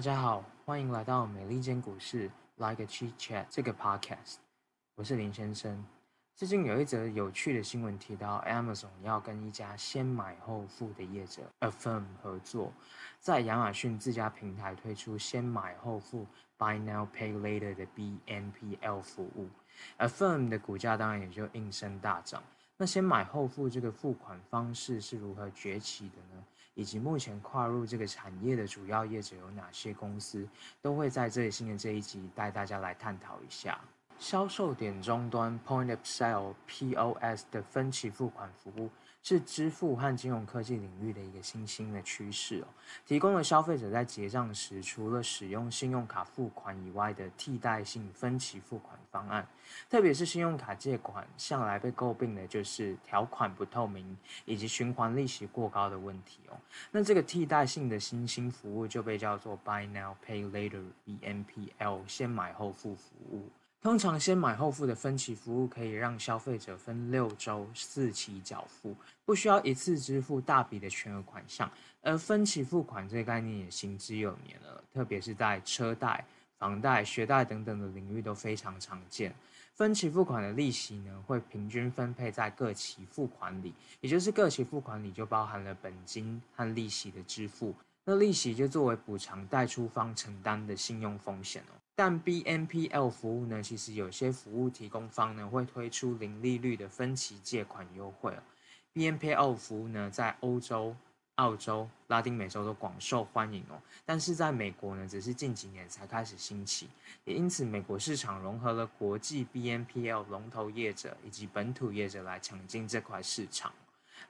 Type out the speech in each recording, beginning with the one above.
大家好，欢迎来到美利坚股市 Like a Cheat Chat 这个 podcast，我是林先生。最近有一则有趣的新闻提到，Amazon 要跟一家先买后付的业者 Affirm 合作，在亚马逊自家平台推出先买后付 Buy Now Pay Later 的 BNPL 服务，Affirm 的股价当然也就应声大涨。那先买后付这个付款方式是如何崛起的呢？以及目前跨入这个产业的主要业者有哪些公司，都会在这里新的这一集带大家来探讨一下。销售点终端 （Point of Sale，POS） 的分期付款服务。是支付和金融科技领域的一个新兴的趋势哦，提供了消费者在结账时除了使用信用卡付款以外的替代性分期付款方案。特别是信用卡借款向来被诟病的就是条款不透明以及循环利息过高的问题哦。那这个替代性的新兴服务就被叫做 Buy Now Pay Later（BNPL），先买后付服务。通常先买后付的分期服务可以让消费者分六周四期缴付，不需要一次支付大笔的全额款项。而分期付款这个概念也行之有年了，特别是在车贷、房贷、学贷等等的领域都非常常见。分期付款的利息呢，会平均分配在各期付款里，也就是各期付款里就包含了本金和利息的支付，那利息就作为补偿贷出方承担的信用风险哦。但 BNPL 服务呢，其实有些服务提供方呢会推出零利率的分期借款优惠哦。BNPL 服务呢，在欧洲、澳洲、拉丁美洲都广受欢迎哦，但是在美国呢，只是近几年才开始兴起，也因此美国市场融合了国际 BNPL 龙头业者以及本土业者来抢进这块市场。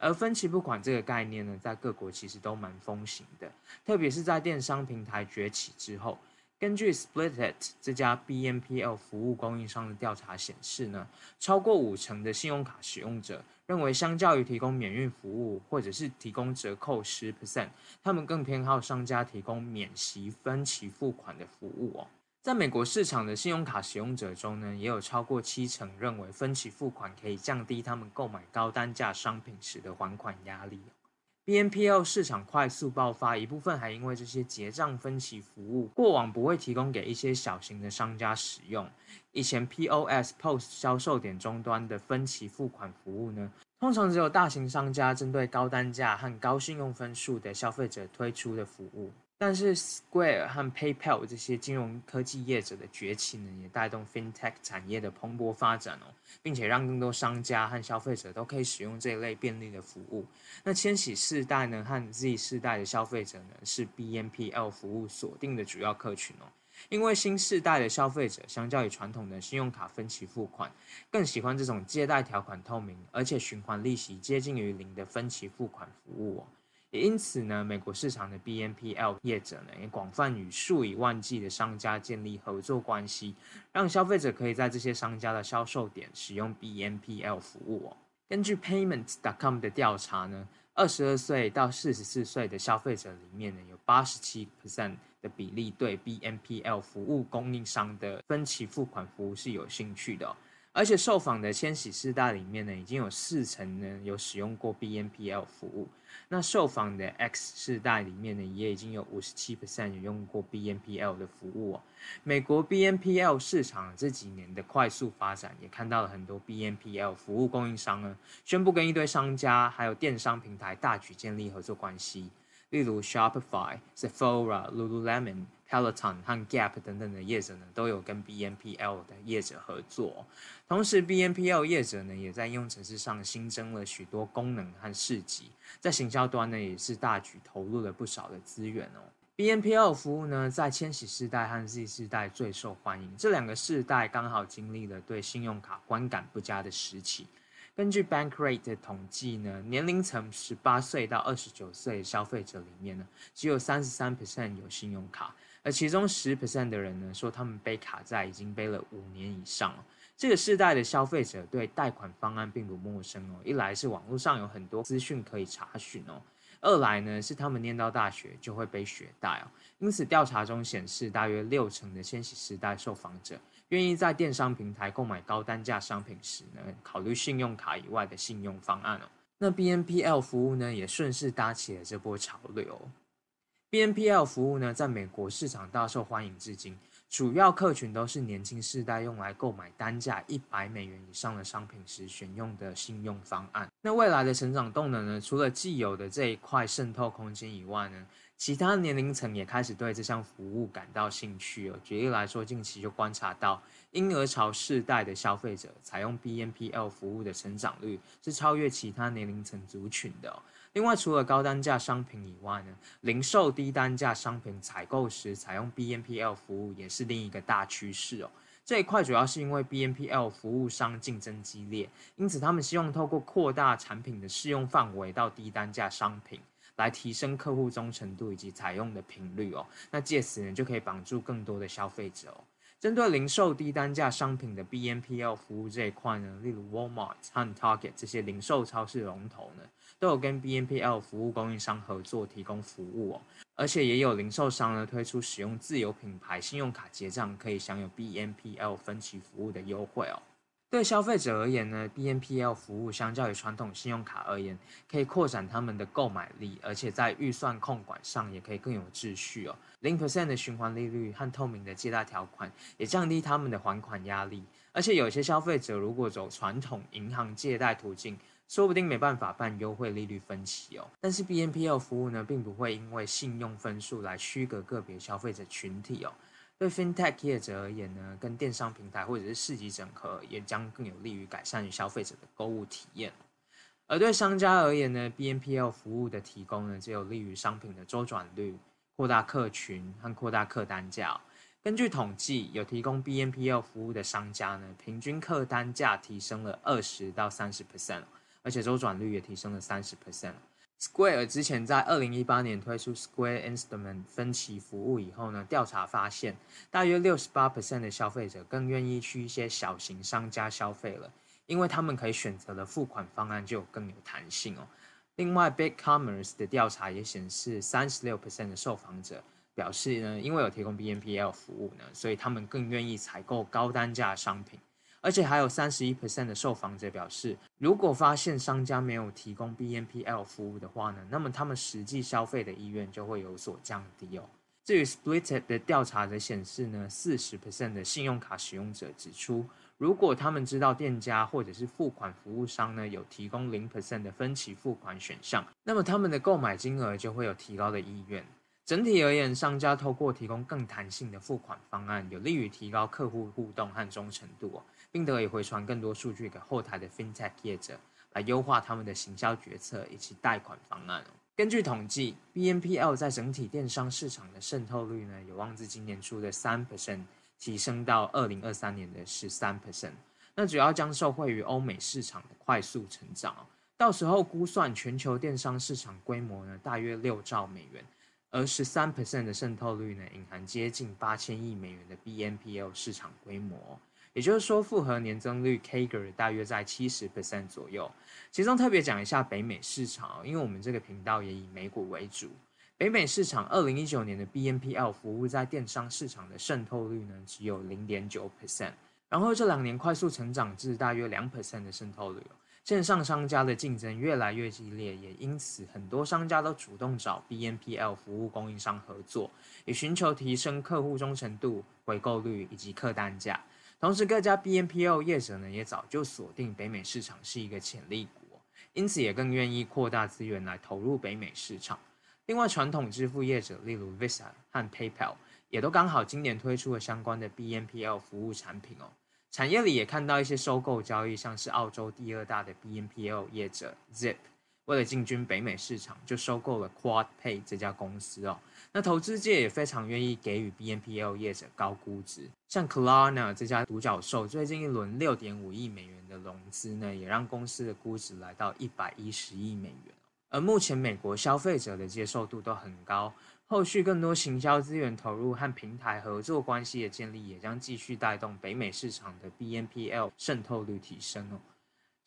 而分期付款这个概念呢，在各国其实都蛮风行的，特别是在电商平台崛起之后。根据 Splitit 这家 BNPL 服务供应商的调查显示呢，超过五成的信用卡使用者认为，相较于提供免运服务或者是提供折扣十 percent，他们更偏好商家提供免息分期付款的服务哦。在美国市场的信用卡使用者中呢，也有超过七成认为分期付款可以降低他们购买高单价商品时的还款压力。BNPL 市场快速爆发，一部分还因为这些结账分期服务过往不会提供给一些小型的商家使用。以前 POS POS 销售点终端的分期付款服务呢，通常只有大型商家针对高单价和高信用分数的消费者推出的服务。但是 Square 和 PayPal 这些金融科技业者的崛起呢，也带动 FinTech 产业的蓬勃发展哦，并且让更多商家和消费者都可以使用这一类便利的服务。那千禧世代呢和 Z 世代的消费者呢，是 BNPL 服务锁定的主要客群哦，因为新世代的消费者相较于传统的信用卡分期付款，更喜欢这种借贷条款透明，而且循环利息接近于零的分期付款服务哦。也因此呢，美国市场的 BNPL 业者呢，也广泛与数以万计的商家建立合作关系，让消费者可以在这些商家的销售点使用 BNPL 服务哦。根据 Payments.com 的调查呢，二十二岁到四十四岁的消费者里面呢，有八十七 percent 的比例对 BNPL 服务供应商的分期付款服务是有兴趣的。而且受访的千禧世代里面呢，已经有四成呢有使用过 BNPL 服务。那受访的 X 世代里面呢，也已经有五十七 percent 有用过 BNPL 的服务哦。美国 BNPL 市场这几年的快速发展，也看到了很多 BNPL 服务供应商呢，宣布跟一堆商家还有电商平台大举建立合作关系。例如 Shopify、Sephora、Lululemon、Peloton 和 Gap 等等的业者呢，都有跟 BNPL 的业者合作。同时，BNPL 业者呢，也在应用程式上新增了许多功能和市集，在行销端呢，也是大举投入了不少的资源哦。BNPL 服务呢，在千禧世代和 Z 世代最受欢迎，这两个世代刚好经历了对信用卡观感不佳的时期。根据 Bankrate 的统计呢，年龄层十八岁到二十九岁消费者里面呢，只有三十三 percent 有信用卡，而其中十 percent 的人呢，说他们背卡债已经背了五年以上。这个世代的消费者对贷款方案并不陌生哦，一来是网络上有很多资讯可以查询哦，二来呢是他们念到大学就会背学贷哦，因此调查中显示，大约六成的千禧世代受访者。愿意在电商平台购买高单价商品时呢，考虑信用卡以外的信用方案哦。那 BNPL 服务呢，也顺势搭起了这波潮流。BNPL 服务呢，在美国市场大受欢迎至今。主要客群都是年轻世代，用来购买单价一百美元以上的商品时选用的信用方案。那未来的成长动能呢？除了既有的这一块渗透空间以外呢，其他年龄层也开始对这项服务感到兴趣哦。举例来说，近期就观察到婴儿潮世代的消费者采用 BNPL 服务的成长率是超越其他年龄层族群的。另外，除了高单价商品以外呢，零售低单价商品采购时采用 BNPL 服务也是另一个大趋势哦。这一块主要是因为 BNPL 服务商竞争激烈，因此他们希望透过扩大产品的适用范围到低单价商品，来提升客户忠诚度以及采用的频率哦。那借此呢，就可以绑住更多的消费者哦。针对零售低单价商品的 BNPL 服务这一块呢，例如 Walmart 和 Target 这些零售超市龙头呢，都有跟 BNPL 服务供应商合作提供服务哦。而且也有零售商呢推出使用自有品牌信用卡结账可以享有 BNPL 分期服务的优惠哦。对消费者而言呢，BNPL 服务相较于传统信用卡而言，可以扩展他们的购买力，而且在预算控管上也可以更有秩序哦。零 percent 的循环利率和透明的借贷条款，也降低他们的还款压力。而且有些消费者如果走传统银行借贷途径，说不定没办法办优惠利率分期哦。但是 BNPL 服务呢，并不会因为信用分数来区隔个别消费者群体哦。对 FinTech 业者而言呢，跟电商平台或者是市集整合，也将更有利于改善消费者的购物体验。而对商家而言呢，BNPL 服务的提供呢，只有利于商品的周转率、扩大客群和扩大客单价。根据统计，有提供 BNPL 服务的商家呢，平均客单价提升了二十到三十 percent，而且周转率也提升了三十 percent。Square 之前在二零一八年推出 Square Installment 分期服务以后呢，调查发现，大约六十八 percent 的消费者更愿意去一些小型商家消费了，因为他们可以选择的付款方案就更有弹性哦。另外，BigCommerce 的调查也显示，三十六 percent 的受访者表示呢，因为有提供 BNPL 服务呢，所以他们更愿意采购高单价商品。而且还有三十一 percent 的受访者表示，如果发现商家没有提供 BNPL 服务的话呢，那么他们实际消费的意愿就会有所降低哦。至于 Split 的调查则显示呢，四十 percent 的信用卡使用者指出，如果他们知道店家或者是付款服务商呢有提供零 percent 的分期付款选项，那么他们的购买金额就会有提高的意愿。整体而言，商家透过提供更弹性的付款方案，有利于提高客户互动和忠诚度哦。并得以回传更多数据给后台的 FinTech 业者，来优化他们的行销决策以及贷款方案。根据统计，BNPL 在整体电商市场的渗透率呢，有望自今年初的三 percent 提升到二零二三年的十三 percent。那主要将受惠于欧美市场的快速成长。到时候估算全球电商市场规模呢，大约六兆美元，而十三 percent 的渗透率呢，隐含接近八千亿美元的 BNPL 市场规模。也就是说，复合年增率 CAGR 大约在七十 percent 左右。其中特别讲一下北美市场，因为我们这个频道也以美股为主。北美市场二零一九年的 BNPL 服务在电商市场的渗透率呢，只有零点九 percent，然后这两年快速成长至大约两 percent 的渗透率。线上商家的竞争越来越激烈，也因此很多商家都主动找 BNPL 服务供应商合作，以寻求提升客户忠诚度、回购率以及客单价。同时，各家 BNPL 业者呢，也早就锁定北美市场是一个潜力股，因此也更愿意扩大资源来投入北美市场。另外，传统支付业者，例如 Visa 和 PayPal，也都刚好今年推出了相关的 BNPL 服务产品哦。产业里也看到一些收购交易，像是澳洲第二大的 BNPL 业者 Zip。为了进军北美市场，就收购了 QuadPay 这家公司哦。那投资界也非常愿意给予 BNPL 业者高估值，像 Klarna 这家独角兽，最近一轮六点五亿美元的融资呢，也让公司的估值来到一百一十亿美元。而目前美国消费者的接受度都很高，后续更多行销资源投入和平台合作关系的建立，也将继续带动北美市场的 BNPL 渗透率提升哦。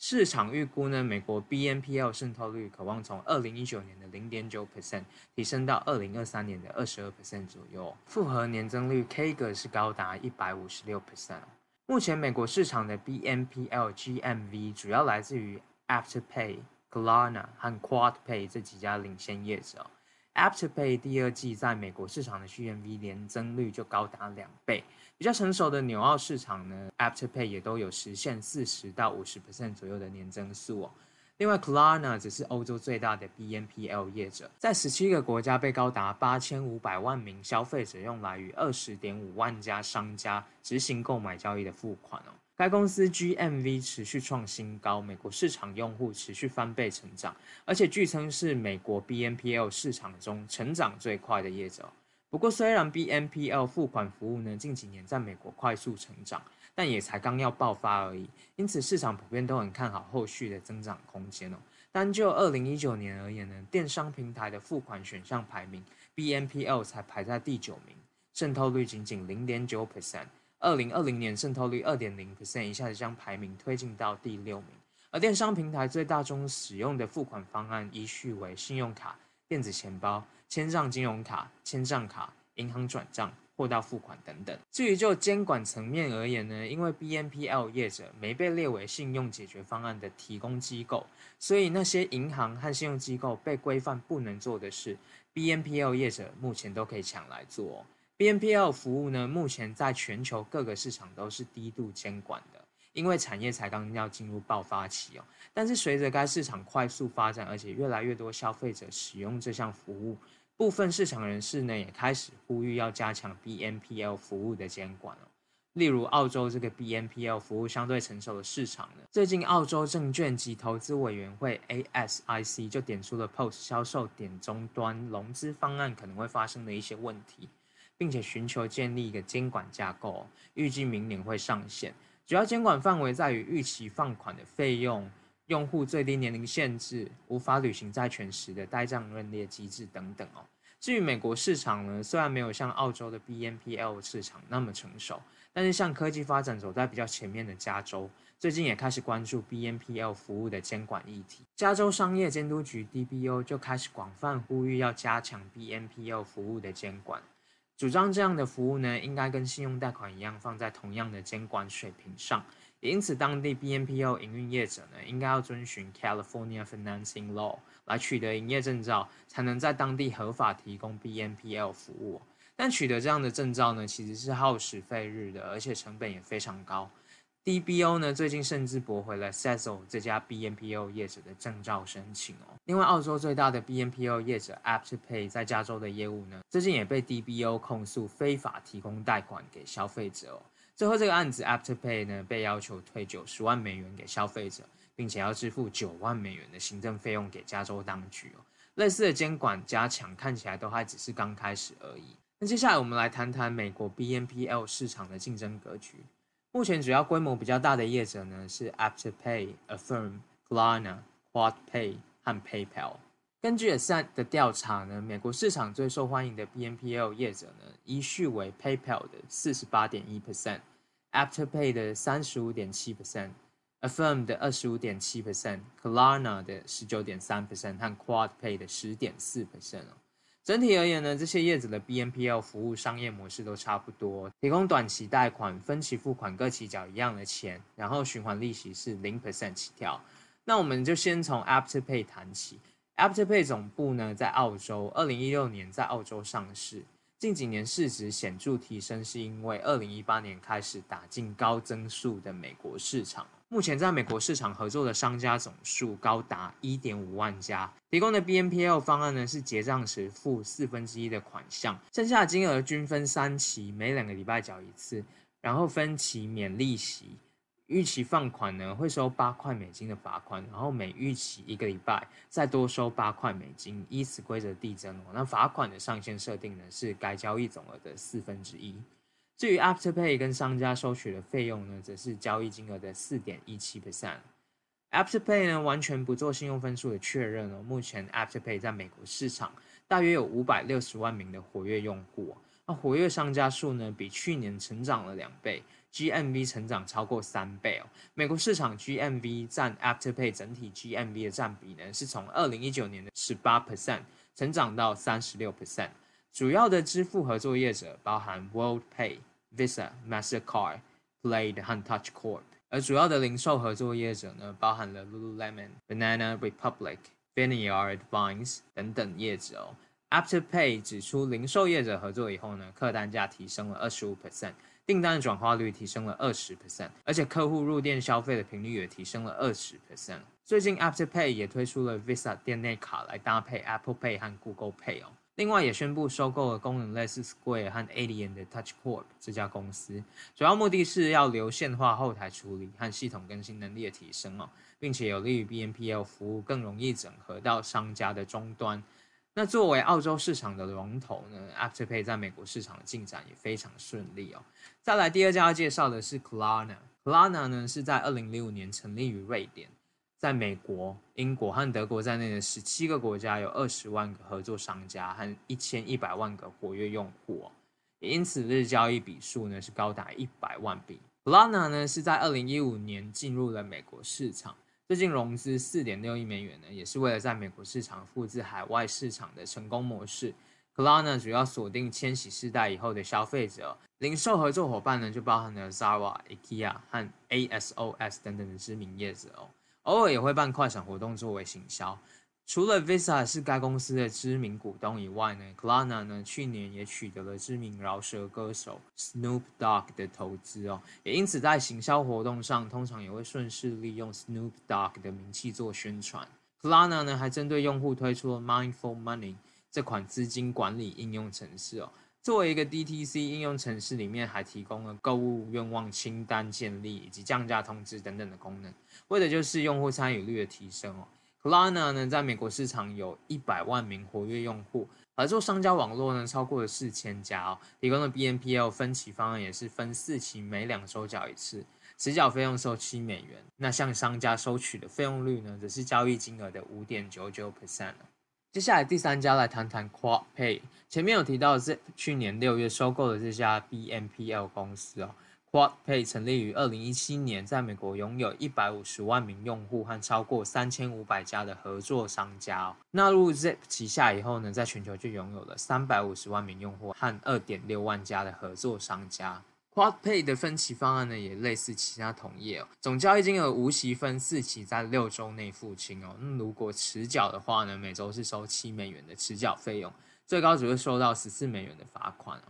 市场预估呢，美国 BNPL 渗透率可望从二零一九年的零点九 percent 提升到二零二三年的二十二 percent 左右，复合年增率 CAGR 是高达一百五十六 percent。目前美国市场的 BNPL GMV 主要来自于 Afterpay、Klarna 和 QuadPay 这几家领先业者。Afterpay 第二季在美国市场的 GMV 年增率就高达两倍。比较成熟的纽澳市场呢，Afterpay 也都有实现四十到五十 percent 左右的年增速哦。另外，Klarna 则是欧洲最大的 BNPL 业者，在十七个国家被高达八千五百万名消费者用来与二十点五万家商家执行购买交易的付款哦。该公司 GMV 持续创新高，美国市场用户持续翻倍成长，而且据称是美国 BNPL 市场中成长最快的业者。不过，虽然 BNPL 付款服务呢近几年在美国快速成长，但也才刚要爆发而已，因此市场普遍都很看好后续的增长空间哦。单就二零一九年而言呢，电商平台的付款选项排名，BNPL 才排在第九名，渗透率仅仅零点九 percent。二零二零年渗透率二点零 percent，一下子将排名推进到第六名。而电商平台最大宗使用的付款方案依序为信用卡、电子钱包。千账金融卡、千账卡、银行转账、货到付款等等。至于就监管层面而言呢，因为 BNPL 业者没被列为信用解决方案的提供机构，所以那些银行和信用机构被规范不能做的事，BNPL 业者目前都可以抢来做。BNPL 服务呢，目前在全球各个市场都是低度监管的。因为产业才刚要进入爆发期哦，但是随着该市场快速发展，而且越来越多消费者使用这项服务，部分市场人士呢也开始呼吁要加强 BNPL 服务的监管哦。例如澳洲这个 BNPL 服务相对成熟的市场呢，最近澳洲证券及投资委员会 ASIC 就点出了 POS 销售点终端融资方案可能会发生的一些问题，并且寻求建立一个监管架构，预计明年会上线。主要监管范围在于预期放款的费用、用户最低年龄限制、无法履行债权时的呆账认列机制等等哦。至于美国市场呢，虽然没有像澳洲的 BNPL 市场那么成熟，但是像科技发展走在比较前面的加州，最近也开始关注 BNPL 服务的监管议题。加州商业监督局 DBO 就开始广泛呼吁要加强 BNPL 服务的监管。主张这样的服务呢，应该跟信用贷款一样，放在同样的监管水平上。因此，当地 BNPL 营运业者呢，应该要遵循 California Financing Law 来取得营业证照，才能在当地合法提供 BNPL 服务。但取得这样的证照呢，其实是耗时费日的，而且成本也非常高。DBO 呢，最近甚至驳回了 Sezzle 这家 BNPL 业者的证照申请哦。另外，澳洲最大的 BNPL 业者 Afterpay 在加州的业务呢，最近也被 DBO 控诉非法提供贷款给消费者哦。最后，这个案子 Afterpay 呢，被要求退九十万美元给消费者，并且要支付九万美元的行政费用给加州当局哦。类似的监管加强，看起来都还只是刚开始而已。那接下来我们来谈谈美国 BNPL 市场的竞争格局。目前主要规模比较大的业者呢是 Afterpay、Affirm、klana、QuadPay 和 PayPal。根据 Ascend 的调查呢，美国市场最受欢迎的 BNPL 业者呢，依序为 PayPal 的四十八点一 percent、Afterpay 的三十五点七 percent、Affirm 的二十五点七 percent、Klarna 的十九点三 percent 和 QuadPay 的十点四 percent 哦。整体而言呢，这些业者的 BNPL 服务商业模式都差不多，提供短期贷款、分期付款，各期缴一样的钱，然后循环利息是零 percent 起跳。那我们就先从 Afterpay 谈起。Afterpay 总部呢在澳洲，二零一六年在澳洲上市，近几年市值显著提升，是因为二零一八年开始打进高增速的美国市场。目前在美国市场合作的商家总数高达一点五万家，提供的 BNPL 方案呢是结账时付四分之一的款项，剩下的金额均分三期，每两个礼拜缴一次，然后分期免利息。逾期放款呢会收八块美金的罚款，然后每逾期一个礼拜再多收八块美金，依此规则递增哦。那罚款的上限设定呢是该交易总额的四分之一。至于 Afterpay 跟商家收取的费用呢，则是交易金额的四点一七 percent。Afterpay 呢，完全不做信用分数的确认哦。目前 Afterpay 在美国市场大约有五百六十万名的活跃用户，那活跃商家数呢，比去年成长了两倍，GMV 成长超过三倍哦。美国市场 GMV 占 Afterpay 整体 GMV 的占比呢，是从二零一九年的十八 percent 成长到三十六 percent。主要的支付合作业者包含 WorldPay、Visa、Mastercard、Plaid 和 TouchCorp，而主要的零售合作业者呢，包含了 Lululemon、Banana Republic、Vineyard Vines 等等业者哦。Afterpay 指出，零售业者合作以后呢，客单价提升了二十五 percent，订单的转化率提升了二十 percent，而且客户入店消费的频率也提升了二十 percent。最近 Afterpay 也推出了 Visa 店内卡来搭配 Apple Pay 和 Google Pay 哦。另外也宣布收购了功能类似 Square 和 Adyen 的 TouchCorp 这家公司，主要目的是要流线化后台处理和系统更新能力的提升哦，并且有利于 BNPL 服务更容易整合到商家的终端。那作为澳洲市场的龙头呢，Afterpay 在美国市场的进展也非常顺利哦。再来第二家要介绍的是 Klarna，Klarna 呢是在二零零五年成立于瑞典。在美国、英国和德国在内的十七个国家，有二十万个合作商家和一千一百万个活跃用户哦，也因此日交易笔数呢是高达一百万笔。Klarna 呢是在二零一五年进入了美国市场，最近融资四点六亿美元呢，也是为了在美国市场复制海外市场的成功模式。Klarna 主要锁定千禧世代以后的消费者，零售合作伙伴呢就包含了 Zara、IKEA 和 ASOS 等等的知名业者哦。偶尔也会办快闪活动作为行销。除了 Visa 是该公司的知名股东以外呢，Klarna 呢去年也取得了知名饶舌歌手 Snoop Dogg 的投资哦，也因此在行销活动上通常也会顺势利用 Snoop Dogg 的名气做宣传。Klarna 呢还针对用户推出了 Mindful Money 这款资金管理应用程式哦。作为一个 DTC 应用程式，里面还提供了购物愿望清单建立以及降价通知等等的功能，为的就是用户参与率的提升哦。Klarna 呢，在美国市场有一百万名活跃用户，合作商家网络呢超过了四千家哦，提供的 BNPL 分期方案也是分四期，每两周缴一次，迟缴费用收七美元。那向商家收取的费用率呢，则是交易金额的五点九九 percent。接下来第三家来谈谈 QuadPay。前面有提到是去年六月收购了这家 BNPL 公司哦。QuadPay 成立于二零一七年，在美国拥有一百五十万名用户和超过三千五百家的合作商家。纳入 Zip 旗下以后呢，在全球就拥有了三百五十万名用户和二点六万家的合作商家。QuadPay 的分期方案呢，也类似其他同业哦。总交易金额无息分四期，在六周内付清哦。那如果迟缴的话呢，每周是收七美元的迟缴费用，最高只会收到十四美元的罚款哦。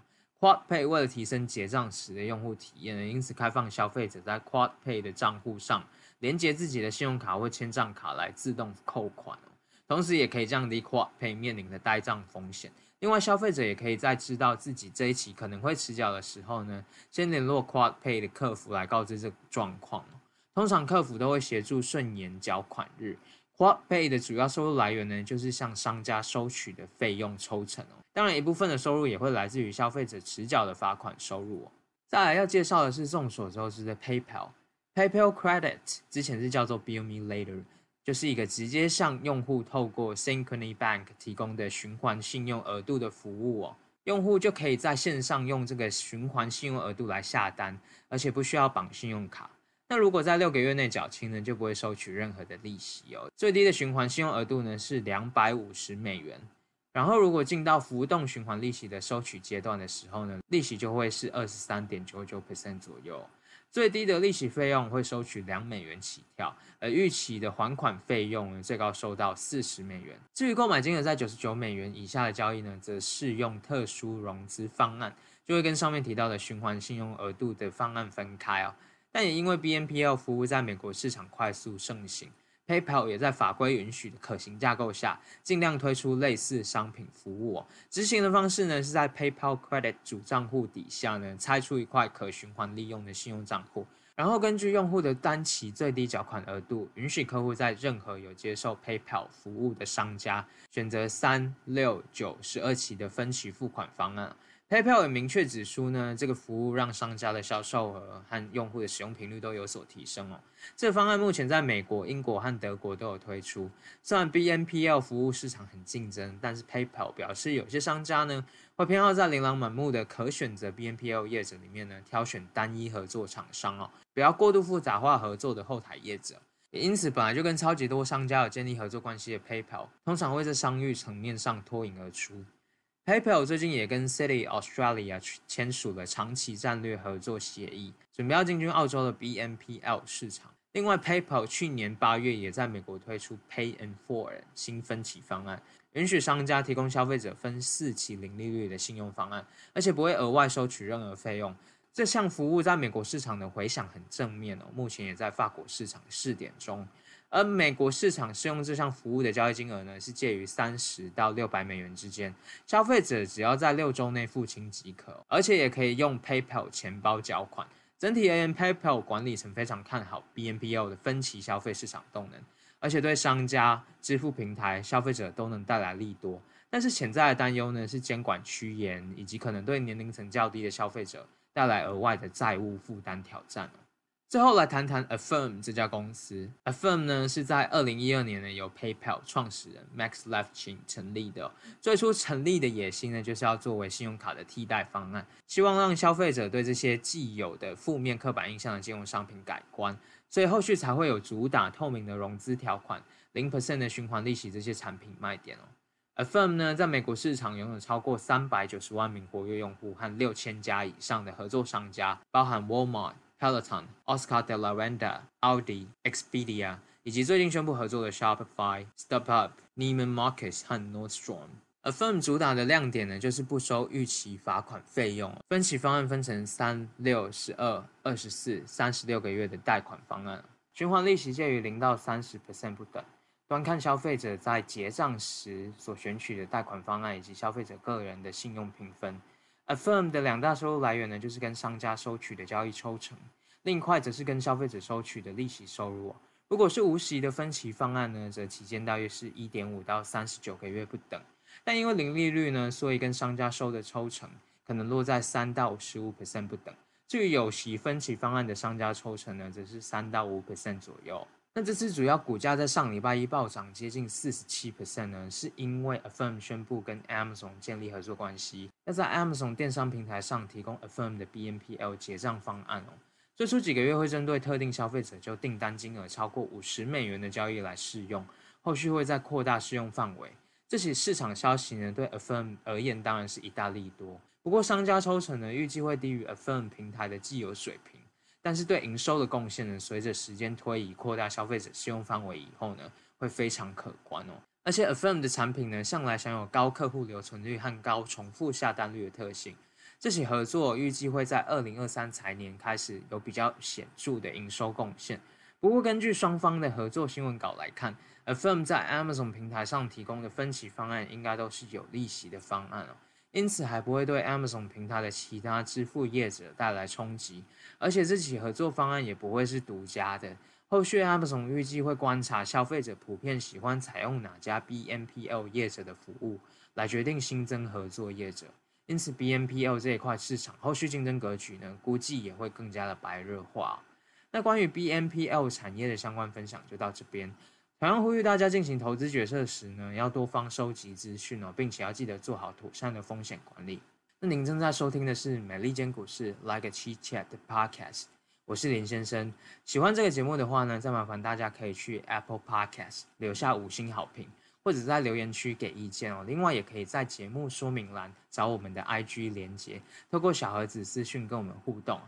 QuadPay 为了提升结账时的用户体验，因此开放消费者在 QuadPay 的账户上连接自己的信用卡或签账卡来自动扣款。同时，也可以降低 QuadPay 面临的呆账风险。另外，消费者也可以在知道自己这一期可能会迟缴的时候呢，先联络 QuadPay 的客服来告知这个状况。通常客服都会协助顺延缴款日。QuadPay 的主要收入来源呢，就是向商家收取的费用抽成哦。当然，一部分的收入也会来自于消费者迟缴的罚款收入哦。再来要介绍的是众所周知的 PayPal。PayPal Credit 之前是叫做 Bill Me Later。就是一个直接向用户透过 Synchrony Bank 提供的循环信用额度的服务哦，用户就可以在线上用这个循环信用额度来下单，而且不需要绑信用卡。那如果在六个月内缴清呢，就不会收取任何的利息哦。最低的循环信用额度呢是两百五十美元，然后如果进到浮动循环利息的收取阶段的时候呢，利息就会是二十三点九九 percent 左右。最低的利息费用会收取两美元起跳，而预期的还款费用呢，最高收到四十美元。至于购买金额在九十九美元以下的交易呢，则适用特殊融资方案，就会跟上面提到的循环信用额度的方案分开哦。但也因为 BNPL 服务在美国市场快速盛行。PayPal 也在法规允许的可行架构下，尽量推出类似商品服务哦。执行的方式呢，是在 PayPal Credit 主账户底下呢，拆出一块可循环利用的信用账户，然后根据用户的单期最低缴款额度，允许客户在任何有接受 PayPal 服务的商家，选择三、六、九、十二期的分期付款方案。PayPal 也明确指出呢，这个服务让商家的销售额和用户的使用频率都有所提升哦。这个方案目前在美国、英国和德国都有推出。虽然 BNPL 服务市场很竞争，但是 PayPal 表示，有些商家呢会偏好在琳琅满目的可选择 BNPL 业者里面呢挑选单一合作厂商哦，不要过度复杂化合作的后台业者。因此，本来就跟超级多商家有建立合作关系的 PayPal，通常会在商誉层面上脱颖而出。PayPal 最近也跟 City Australia 签署了长期战略合作协议，准备要进军澳洲的 BNPL 市场。另外，PayPal 去年八月也在美国推出 Pay in Four 新分期方案，允许商家提供消费者分四期零利率的信用方案，而且不会额外收取任何费用。这项服务在美国市场的回响很正面哦，目前也在法国市场试点中。而美国市场适用这项服务的交易金额呢，是介于三十到六百美元之间，消费者只要在六周内付清即可，而且也可以用 PayPal 钱包缴款。整体而言，PayPal 管理层非常看好 BNPL 的分期消费市场动能，而且对商家、支付平台、消费者都能带来利多。但是潜在的担忧呢，是监管趋严，以及可能对年龄层较低的消费者。带来额外的债务负担挑战。最后来谈谈 Affirm 这家公司。Affirm 呢是在二零一二年呢由 PayPal 创始人 Max Levchin 成立的。最初成立的野心呢就是要作为信用卡的替代方案，希望让消费者对这些既有的负面刻板印象的金融商品改观。所以后续才会有主打透明的融资条款、零 percent 的循环利息这些产品卖点哦。Affirm 呢，在美国市场拥有超过三百九十万名活跃用户和六千家以上的合作商家，包含 Walmart、Peloton、Oscar de la Renta、Audi、Expedia，以及最近宣布合作的 Shopify、StubHub、Neiman Marcus 和 Nordstrom。Affirm 主打的亮点呢，就是不收逾期罚款费用，分期方案分成三、六、十二、二十四、三十六个月的贷款方案，循环利息介于零到三十 percent 不等。端看消费者在结账时所选取的贷款方案，以及消费者个人的信用评分。Affirm 的两大收入来源呢，就是跟商家收取的交易抽成，另一块则是跟消费者收取的利息收入。如果是无息的分期方案呢，则期间大约是一点五到三十九个月不等。但因为零利率呢，所以跟商家收的抽成可能落在三到十五 percent 不等。至于有息分期方案的商家抽成呢，则是三到五 percent 左右。那这次主要股价在上礼拜一暴涨接近四十七 percent 呢，是因为 Affirm 宣布跟 Amazon 建立合作关系，要在 Amazon 电商平台上提供 Affirm 的 BNPL 结账方案哦。最初几个月会针对特定消费者就订单金额超过五十美元的交易来试用，后续会再扩大试用范围。这起市场消息呢，对 Affirm 而言当然是一大利多。不过商家抽成呢，预计会低于 Affirm 平台的既有水平。但是对营收的贡献呢，随着时间推移，扩大消费者适用范围以后呢，会非常可观哦。而且 Affirm 的产品呢，向来享有高客户留存率和高重复下单率的特性。这起合作预计会在二零二三财年开始有比较显著的营收贡献。不过根据双方的合作新闻稿来看，Affirm 在 Amazon 平台上提供的分期方案应该都是有利息的方案哦。因此还不会对 Amazon 平台的其他支付业者带来冲击，而且这起合作方案也不会是独家的。后续 Amazon 预计会观察消费者普遍喜欢采用哪家 BNPL 业者的服务，来决定新增合作业者。因此 BNPL 这一块市场后续竞争格局呢，估计也会更加的白热化。那关于 BNPL 产业的相关分享就到这边。同样呼吁大家进行投资决策时呢，要多方收集资讯哦，并且要记得做好妥善的风险管理。那您正在收听的是美利坚股市 Like a Chit Chat 的 Podcast，我是林先生。喜欢这个节目的话呢，再麻烦大家可以去 Apple Podcast 留下五星好评，或者在留言区给意见哦。另外，也可以在节目说明栏找我们的 IG 连结，透过小盒子私讯跟我们互动。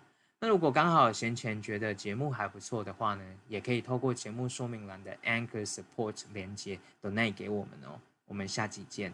那如果刚好闲钱觉得节目还不错的话呢，也可以透过节目说明栏的 Anchor Support 连接 donate 给我们哦。我们下期见。